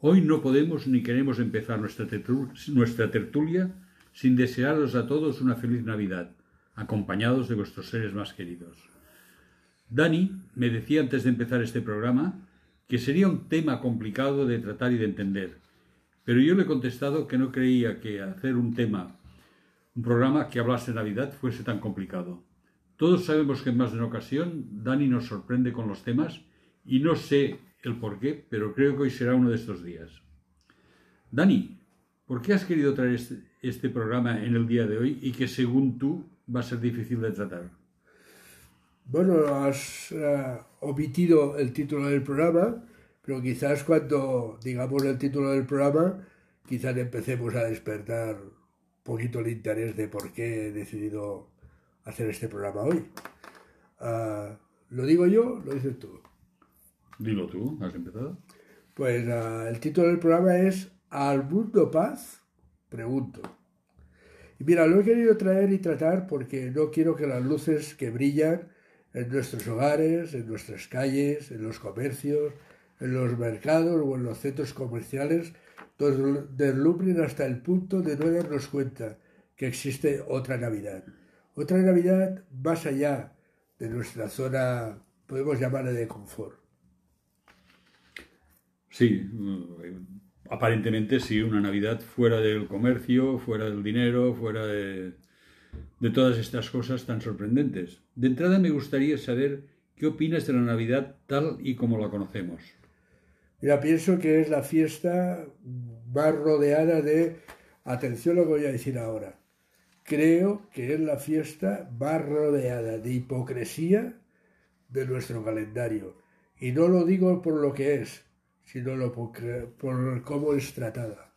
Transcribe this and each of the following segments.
Hoy no podemos ni queremos empezar nuestra, tertulia sin desearos a todos una feliz Navidad, acompañados de vuestros seres más queridos. Dani me decía antes de empezar este programa que sería un tema complicado de tratar y de entender, pero yo le he contestado que no creía que hacer un tema, un programa que hablase de Navidad fuese tan complicado. Todos sabemos que en más de una ocasión Dani nos sorprende con los temas y no sé el por qué, pero creo que hoy será uno de estos días. Dani, ¿por qué has querido traer este, este programa en el día de hoy y que según tú va a ser difícil de tratar? Bueno, has uh, omitido el título del programa, pero quizás cuando digamos el título del programa, quizás empecemos a despertar un poquito el interés de por qué he decidido hacer este programa hoy. Uh, ¿Lo digo yo? ¿Lo dices tú? Dilo tú, ¿has empezado? Pues uh, el título del programa es ¿Al mundo paz? Pregunto. Y mira, lo he querido traer y tratar porque no quiero que las luces que brillan en nuestros hogares, en nuestras calles, en los comercios, en los mercados o en los centros comerciales nos deslumbren hasta el punto de no darnos cuenta que existe otra Navidad. Otra Navidad más allá de nuestra zona, podemos llamarla de confort. Sí, mm, aparentemente sí, una Navidad fuera del comercio, fuera del dinero, fuera de, de todas estas cosas tan sorprendentes. De entrada me gustaría saber qué opinas de la Navidad tal y como la conocemos. Mira, pienso que es la fiesta más rodeada de, atención lo que voy a decir ahora, creo que es la fiesta más rodeada de hipocresía de nuestro calendario. Y no lo digo por lo que es, sino por, por cómo es tratada.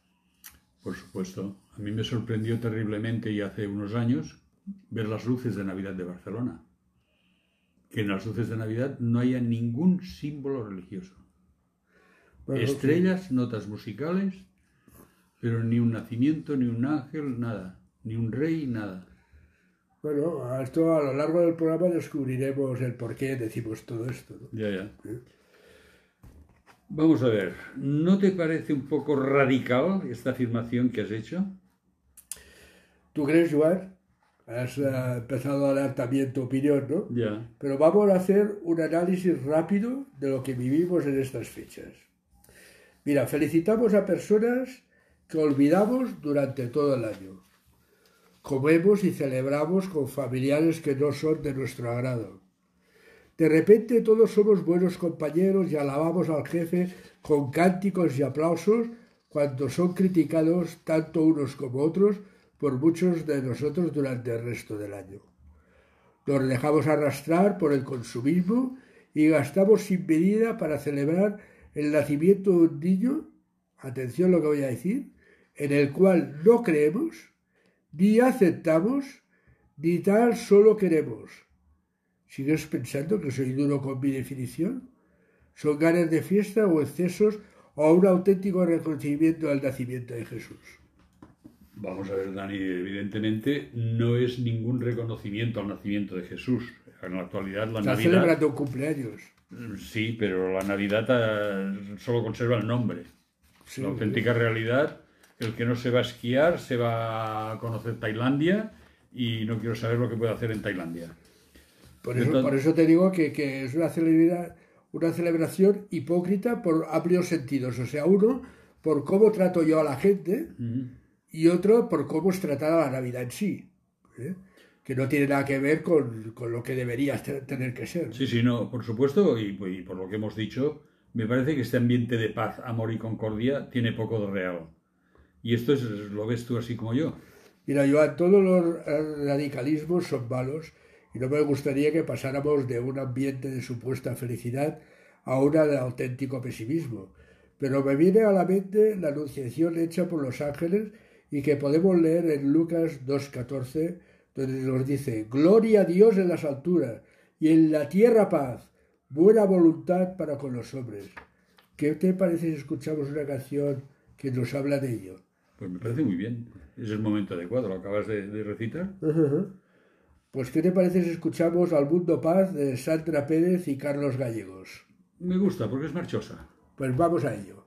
Por supuesto. A mí me sorprendió terriblemente y hace unos años ver las luces de Navidad de Barcelona. Que en las luces de Navidad no haya ningún símbolo religioso. Estrellas, notas musicales, pero ni un nacimiento, ni un ángel, nada ni un rey, nada. Bueno, esto a lo largo del programa descubriremos el por qué decimos todo esto. Ya, ya. Vamos a ver, ¿no te parece un poco radical esta afirmación que has hecho? ¿Tú crees, Joan? Has eh, empezado a dar también tu opinión, ¿no? Ya. Pero vamos a hacer un análisis rápido de lo que vivimos en estas fechas. Mira, felicitamos a personas que olvidamos durante todo el año. Comemos y celebramos con familiares que no son de nuestro agrado. De repente todos somos buenos compañeros y alabamos al jefe con cánticos y aplausos cuando son criticados tanto unos como otros por muchos de nosotros durante el resto del año. Nos dejamos arrastrar por el consumismo y gastamos sin medida para celebrar el nacimiento de un niño, atención lo que voy a decir, en el cual no creemos ni aceptamos, ni tal solo queremos. ¿Sigues pensando que soy duro con mi definición? ¿Son ganas de fiesta o excesos o un auténtico reconocimiento al nacimiento de Jesús? Vamos a ver, Dani, evidentemente no es ningún reconocimiento al nacimiento de Jesús. En la actualidad la Está Navidad... celebrando un cumpleaños. Sí, pero la Navidad eh, solo conserva el nombre. la auténtica realidad el que no se va a esquiar se va a conocer Tailandia y no quiero saber lo que puede hacer en Tailandia. Por eso, te digo que, es una, una celebración hipócrita por amplios sentidos. O sea, uno, por cómo trato yo a la gente y otro, por cómo es tratada la Navidad en sí. ¿eh? Que no tiene nada que ver con, lo que debería tener que ser. Sí, sí, no, por supuesto, y, y por lo que hemos dicho, me parece que este ambiente de paz, amor y concordia tiene poco de real. Y esto es, lo ves tú así como yo. Mira, Joan, todos los radicalismos son malos y no me gustaría que pasáramos de un ambiente de supuesta felicidad a una de auténtico pesimismo. Pero me viene a la mente la anunciación hecha por los ángeles y que podemos leer en Lucas 2.14, donde nos dice, Gloria a Dios en las alturas y en la tierra paz, buena voluntad para con los hombres. ¿Qué te parece si escuchamos una canción que nos habla de ello? Pues me parece muy bien. Es el momento adecuado. ¿Lo acabas de, recitar? Pues, ¿qué te parece si escuchamos Al Mundo Paz de Sandra Pérez y Carlos Gallegos? Me gusta porque es marchosa. Pues vamos a ello.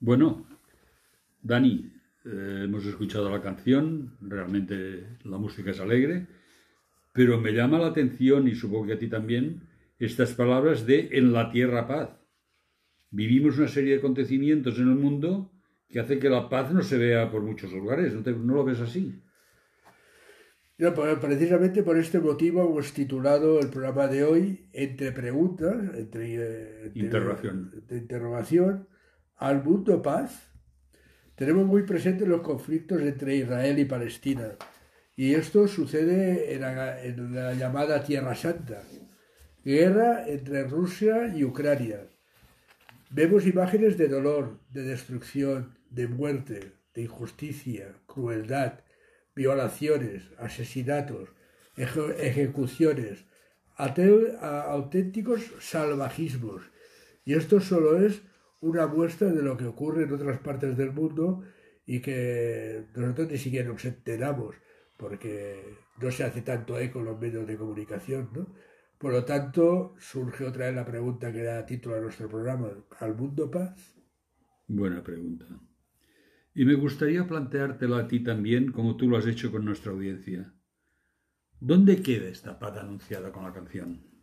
Bueno, Dani, eh, hemos escuchado la canción, realmente la música es alegre, pero me llama la atención, y supongo que a ti también, estas palabras de en la tierra paz. Vivimos una serie de acontecimientos en el mundo que hace que la paz no se vea por muchos lugares. ¿No, te- no lo ves así? No, pues, precisamente por este motivo hemos titulado el programa de hoy Entre preguntas, entre, eh, entre- Interrogación. entre interrogación, al mundo paz. Tenemos muy presentes los conflictos entre Israel y Palestina. Y esto sucede en la, llamada Tierra Santa. Guerra entre Rusia y Ucrania. Vemos imágenes de dolor, de destrucción, de muerte, de injusticia, crueldad, violaciones, asesinatos, eje- ejecuciones, auténticos salvajismos. Y esto solo es una muestra de lo que ocurre en otras partes del mundo y que nosotros ni siquiera nos enteramos porque no se hace tanto eco en los medios de comunicación, ¿no? Por lo tanto, surge otra vez la pregunta que da título a nuestro programa, ¿al mundo paz? Buena pregunta. Y me gustaría planteártelo a ti también, como tú lo has hecho con nuestra audiencia. ¿Dónde queda esta paz anunciada con la canción?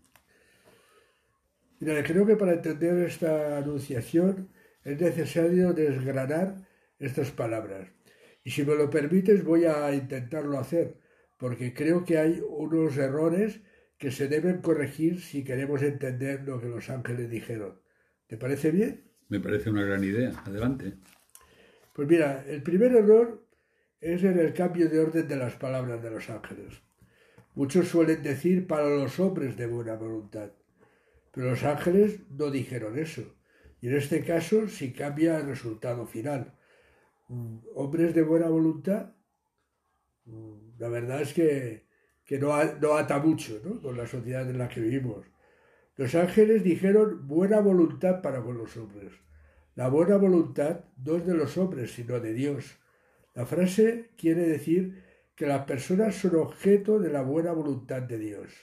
Mira, creo que para entender esta anunciación es necesario desgranar estas palabras. Y si me lo permites, voy a intentarlo hacer, porque creo que hay unos errores que se deben corregir si queremos entender lo que los ángeles dijeron. ¿Te parece bien? Me parece una gran idea. Adelante. Pues mira, el primer error es en el cambio de orden de las palabras de los ángeles. Muchos suelen decir para los hombres de buena voluntad, pero los ángeles no dijeron eso. Y en este caso sí cambia el resultado final. Mm, Hombres de buena voluntad, mm, la verdad es que, que no, no ata mucho ¿no? con la sociedad en la que vivimos. Los ángeles dijeron buena voluntad para con los hombres. La buena voluntad no es de los hombres, sino de Dios. La frase quiere decir que las personas son objeto de la buena voluntad de Dios.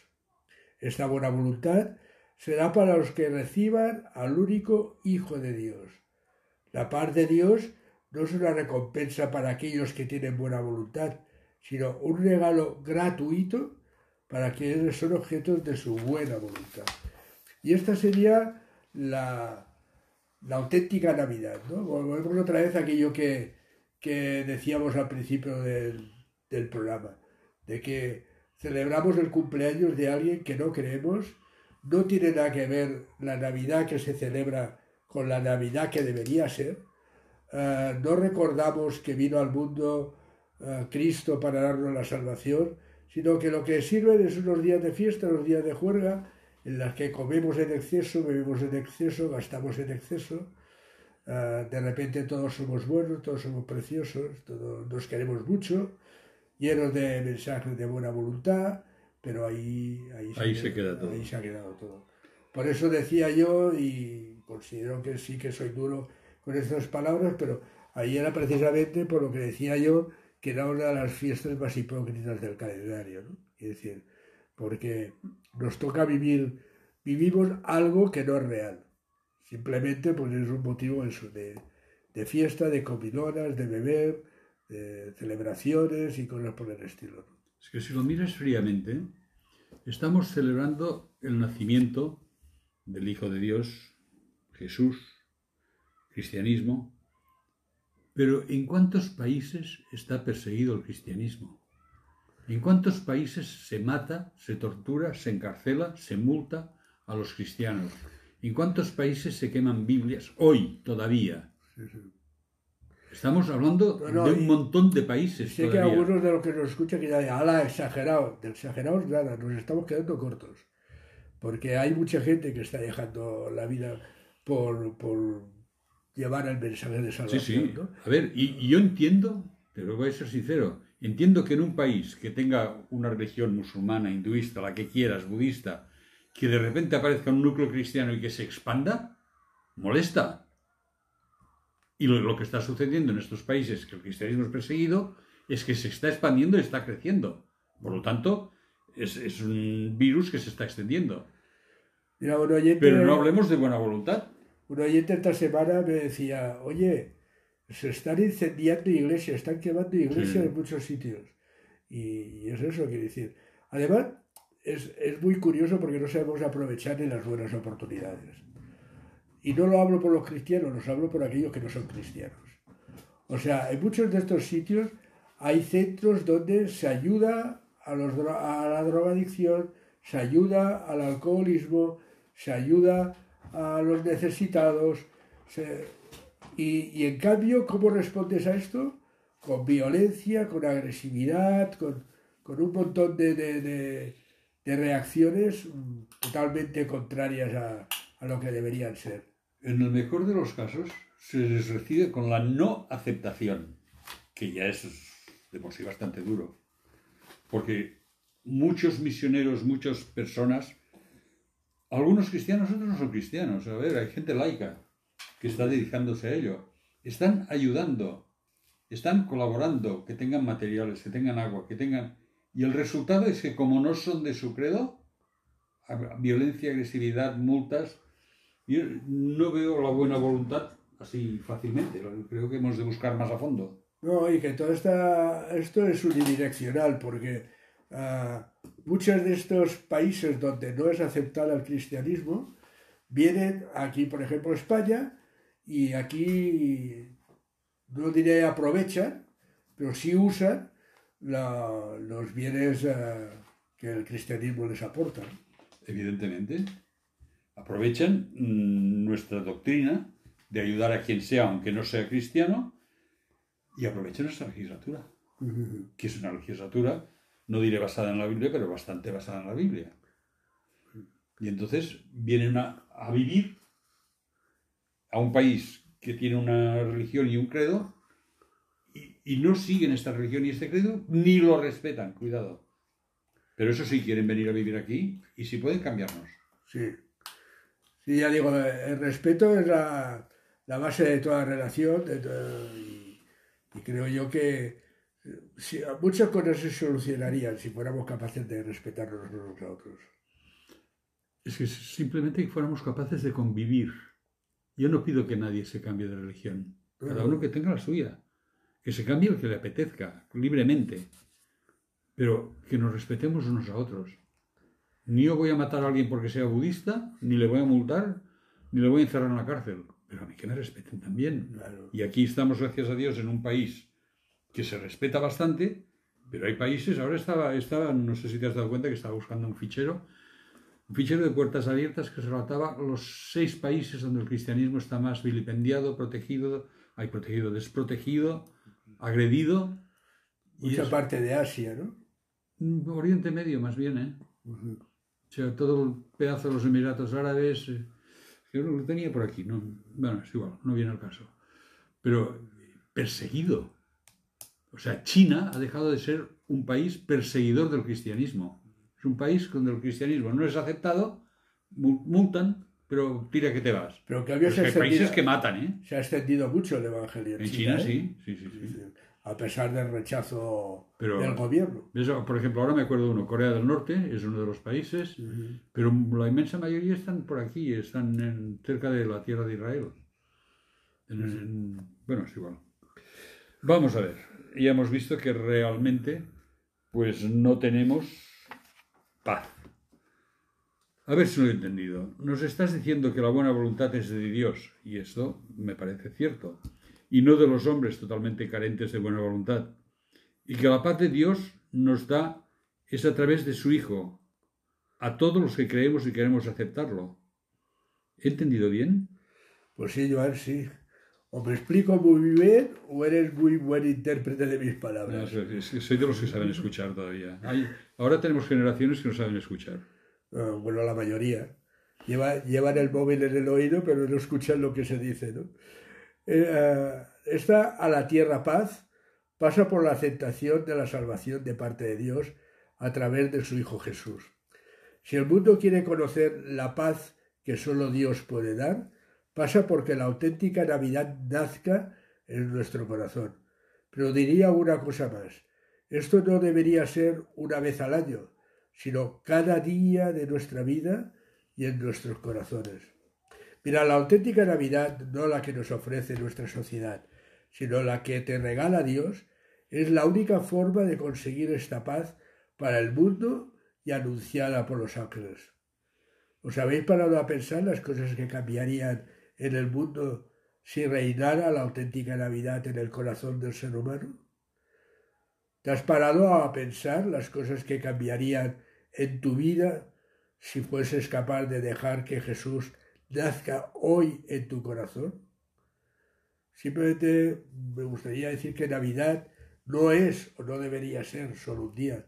Esta buena voluntad será para los que reciban al único Hijo de Dios. La paz de Dios no es una recompensa para aquellos que tienen buena voluntad, sino un regalo gratuito para quienes son objetos de su buena voluntad. Y esta sería la, auténtica Navidad, ¿no? Volvemos otra vez a aquello que, que decíamos al principio del, del programa, de que celebramos el cumpleaños de alguien que no creemos, no tiene nada que ver la Navidad que se celebra con la Navidad que debería ser, Eh, no recordamos que vino al mundo eh, Cristo para darnos la salvación, sino que lo que sirven es unos días de fiesta, unos días de juerga, en las que comemos en exceso, bebemos en exceso, gastamos en exceso. Eh, de repente todos somos buenos, todos somos preciosos, todos nos queremos mucho, llenos de mensajes de buena voluntad, pero ahí, ahí, Ahí se queda todo. Ahí se ha quedado todo. Por eso decía yo, y considero que sí que soy duro con estas palabras, pero ahí era precisamente por lo que decía yo, que era una de las fiestas más hipócritas del calendario. ¿no? Es decir, porque nos toca vivir, vivimos algo que no es real. Simplemente pues es un motivo eso, de, de fiesta, de comilonas, de beber, de celebraciones y cosas por el estilo. ¿no? Es que si lo miras fríamente, estamos celebrando el nacimiento del Hijo de Dios, Jesús, cristianismo, pero ¿en cuántos países está perseguido el cristianismo? ¿En cuántos países se mata, se tortura, se encarcela, se multa a los cristianos? ¿En cuántos países se queman Biblias hoy todavía? Estamos hablando de un montón de países Sé que algunos de los que nos escuchan dirán, ala, exagerado. De exagerados nada, nos estamos quedando cortos. Porque hay mucha gente que está dejando la vida por, por llevar el mensaje de Sí, salvación. sí. ¿no? A ver, y, y yo entiendo, pero voy a ser sincero, entiendo que en un país que tenga una religión musulmana, hinduista, la que quieras, budista, que de repente aparezca un núcleo cristiano y que se expanda, molesta. Y lo, lo que está sucediendo en estos países que el cristianismo es perseguido es que se está expandiendo y está creciendo. Por lo tanto, es, es un virus que se está extendiendo. Mira, un oyente, Pero no hablemos de buena voluntad. un oyente esta semana me decía, oye, se están incendiando iglesias, están quemando iglesias Sí. en muchos sitios. Y, y es eso, quiere decir. Además, es, es muy curioso porque no sabemos aprovechar ni las buenas oportunidades. Y no lo hablo por los cristianos, los hablo por aquellos que no son cristianos. O sea, en muchos de estos sitios hay centros donde se ayuda a, los a la drogadicción, se ayuda al alcoholismo, se ayuda a los necesitados. y, y en cambio, ¿cómo respondes a esto? Con violencia, con agresividad, con, con un montón de, de- de- de reacciones mm, totalmente contrarias a, a lo que deberían ser. En el mejor de los casos, se les recibe con la no aceptación, que ya es de por sí bastante duro. Porque muchos misioneros, muchas personas, algunos cristianos, otros no son cristianos. A ver, hay gente laica que está dedicándose a ello. Están ayudando, están colaborando, que tengan materiales, que tengan agua, que tengan... Y el resultado es que como no son de su credo, violencia, agresividad, multas, yo no veo la buena voluntad así fácilmente. Creo que hemos de buscar más a fondo. No, y que todo esta, esto es unidireccional, porque ah, muchos de estos países donde no es aceptado el cristianismo, vienen aquí, por ejemplo, España, y aquí, no diré aprovechan, pero sí usan la- los bienes ah, que el cristianismo les aporta. Evidentemente, aprovechan mm, nuestra doctrina de ayudar a quien sea, aunque no sea cristiano, y aprovechan nuestra legislatura, que es una legislatura, no diré basada en la Biblia, pero bastante basada en la Biblia. Y entonces vienen a, a vivir a un país que tiene una religión y un credo, y, y no siguen esta religión y este credo, ni lo respetan, cuidado. Pero eso sí, quieren venir a vivir aquí y si pueden cambiarnos. Sí. Sí, ya digo, el respeto es la, base de toda relación y, y creo yo que eh, muchas cosas se solucionarían si fuéramos capaces de respetarnos unos a otros. Es que simplemente que fuéramos capaces de convivir. Yo no pido que nadie se cambie de religión. Cada uno que tenga la suya. Que se cambie el que le apetezca, libremente. Pero que nos respetemos unos a otros. Ni yo voy a matar a alguien porque sea budista, ni le voy a multar, ni le voy a encerrar en la cárcel. Pero a mí que me respeten también. Claro. Y aquí estamos, gracias a Dios, en un país que se respeta bastante, pero hay países, ahora estaba, estaba, no sé si te has dado cuenta que estaba buscando un fichero, un fichero de puertas abiertas que relataba los seis países donde el cristianismo está más vilipendiado, protegido, hay protegido, desprotegido, agredido. Y Mucha es- parte de Asia, ¿no? Oriente Medio, más bien, ¿eh? O sea, todo el pedazo de los Emiratos Árabes. eh, yo lo tenía por aquí, ¿no? Bueno, es igual, no viene al caso. Pero perseguido. O sea, China ha dejado de ser un país perseguidor del cristianismo. Es un país donde el cristianismo no es aceptado, mu- multan, pero tira que te vas. Pero en cambio Pues ha hay países que matan, ¿eh? se ha extendido mucho el Evangelio en, En China, ¿eh? sí, sí, sí, sí. A pesar del rechazo Pero- del gobierno. Por ejemplo, ahora me acuerdo de uno, Corea del Norte es uno de los países, pero la inmensa mayoría están por aquí, están en- cerca de la tierra de Israel. En- en- bueno, es igual. Vamos a ver, ya hemos visto que realmente pues no tenemos paz. A ver si lo he entendido. Nos estás diciendo que la buena voluntad es de Dios, y esto me parece cierto, y no de los hombres totalmente carentes de buena voluntad y que la paz de Dios nos da es a través de su Hijo, a todos los que creemos y queremos aceptarlo. ¿He entendido bien? Pues sí, Joan, sí. O me explico muy bien o eres muy buen intérprete de mis palabras. soy es que soy de los que saben escuchar todavía. Hay- ahora tenemos generaciones que no saben escuchar. Ah, bueno, la mayoría. Lleva- llevan el móvil en el oído, pero no escuchan lo que se dice, ¿no? Eh, ah, esta a la tierra paz pasa por la aceptación de la salvación de parte de Dios a través de su Hijo Jesús. Si el mundo quiere conocer la paz que solo Dios puede dar, pasa porque la auténtica Navidad nazca en nuestro corazón. Pero diría una cosa más. Esto no debería ser una vez al año, sino cada día de nuestra vida y en nuestros corazones. Mira, la auténtica Navidad, no la que nos ofrece nuestra sociedad, sino la que te regala Dios, es la única forma de conseguir esta paz para el mundo y anunciada por los ángeles. ¿Os habéis parado a pensar las cosas que cambiarían en el mundo si reinara la auténtica Navidad en el corazón del ser humano? ¿Te has parado a pensar las cosas que cambiarían en tu vida si fueses capaz de dejar que Jesús nazca hoy en tu corazón? Simplemente me gustaría decir que Navidad no es o no debería ser solo un día,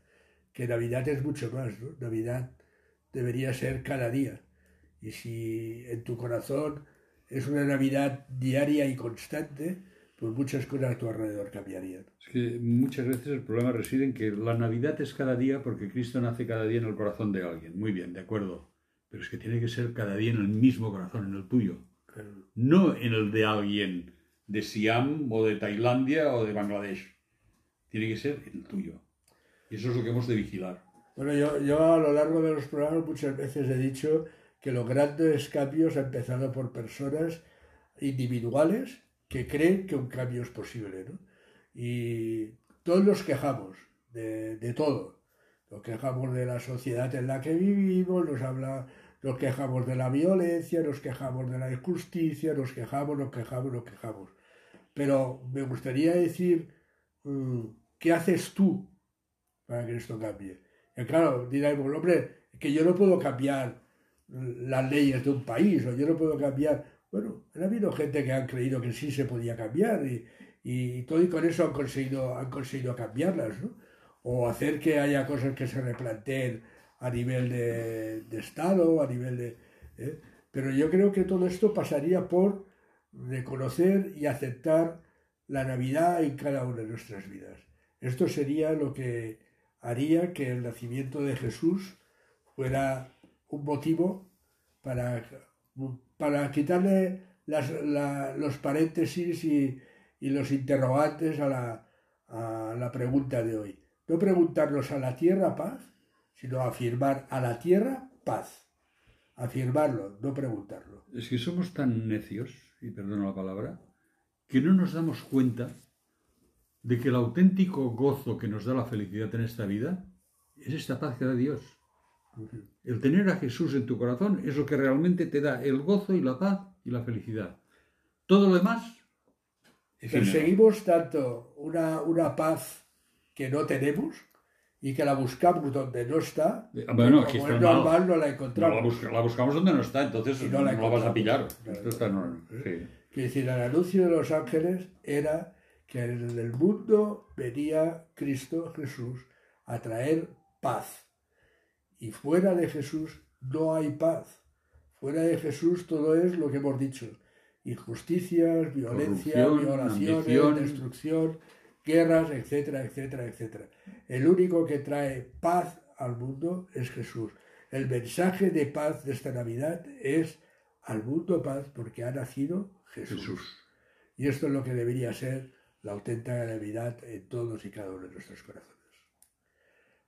que Navidad es mucho más, ¿no? Navidad debería ser cada día. Y si en tu corazón es una Navidad diaria y constante, pues muchas cosas a tu alrededor cambiarían. Es que muchas veces el problema reside en que la Navidad es cada día porque Cristo nace cada día en el corazón de alguien. Muy bien, de acuerdo. Pero es que tiene que ser cada día en el mismo corazón, en el tuyo. No en el de alguien de Siam o de Tailandia o de Bangladesh. Tiene que ser el tuyo. Y eso es lo que hemos de vigilar. Bueno, yo, yo a lo largo de los programas muchas veces he dicho que los grandes cambios han empezado por personas individuales que creen que un cambio es posible. ¿no? Y todos nos quejamos de, de todo. Nos quejamos de la sociedad en la que vivimos, nos, habla, nos quejamos de la violencia, nos quejamos de la injusticia, nos quejamos, nos quejamos, nos quejamos. Pero me gustaría decir, mm, ¿qué haces tú para que esto cambie? Y claro, diréis, bueno, hombre, que yo no puedo cambiar las leyes de un país, o yo no puedo cambiar. Bueno, ha habido gente que han creído que sí se podía cambiar y, y todo y con eso han conseguido, han conseguido cambiarlas, ¿no? O hacer que haya cosas que se replanteen a nivel de, Estado, a nivel de... ¿eh? Pero yo creo que todo esto pasaría por reconocer y aceptar la Navidad en cada una de nuestras vidas. Esto sería lo que haría que el nacimiento de Jesús fuera un motivo para, para quitarle las, la- los paréntesis y, y los interrogantes a la, a la pregunta de hoy. No preguntarnos a la tierra paz, sino afirmar a la tierra paz. Afirmarlo, no preguntarlo. Es que somos tan necios, y perdono la palabra, que no nos damos cuenta de que el auténtico gozo que nos da la felicidad en esta vida es esta paz que da Dios. El tener a Jesús en tu corazón es lo que realmente te da el gozo y la paz y la felicidad. Todo lo demás, efímero. Perseguimos tanto una, una paz que no tenemos y que la buscamos donde no está. Eh, bueno, aquí está es mal. normal, no la No, encontramos. la, busca- la buscamos donde no está, entonces no, no la la vas a pillar. Esto está no, sí. Quiere decir, el anuncio de los ángeles era que en el mundo venía Cristo Jesús a traer paz. Y fuera de Jesús no hay paz. Fuera de Jesús todo es lo que hemos dicho. Injusticias, violencia, violaciones, ambición. destrucción, guerras, etcétera, etcétera, etcétera. El único que trae paz al mundo es Jesús. El mensaje de paz de esta Navidad es al mundo paz porque ha nacido Jesús. Jesús. Y esto es lo que debería ser la auténtica Navidad en todos y cada uno de nuestros corazones.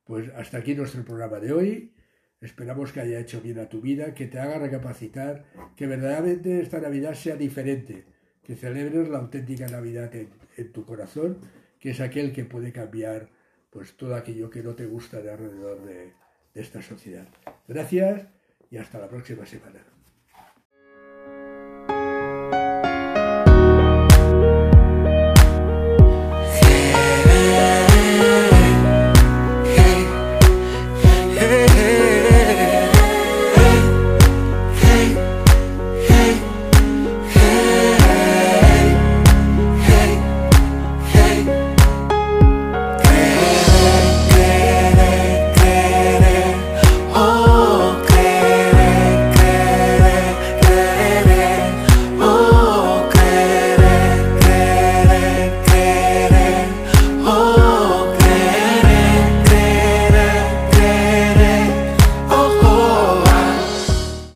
Pues hasta aquí nuestro programa de hoy. Esperamos que haya hecho bien a tu vida, que te haga recapacitar, que verdaderamente esta Navidad sea diferente, que celebres la auténtica Navidad en, en tu corazón, que es aquel que puede cambiar pues todo aquello que no te gusta de alrededor de, de esta sociedad. Gracias y hasta la próxima semana.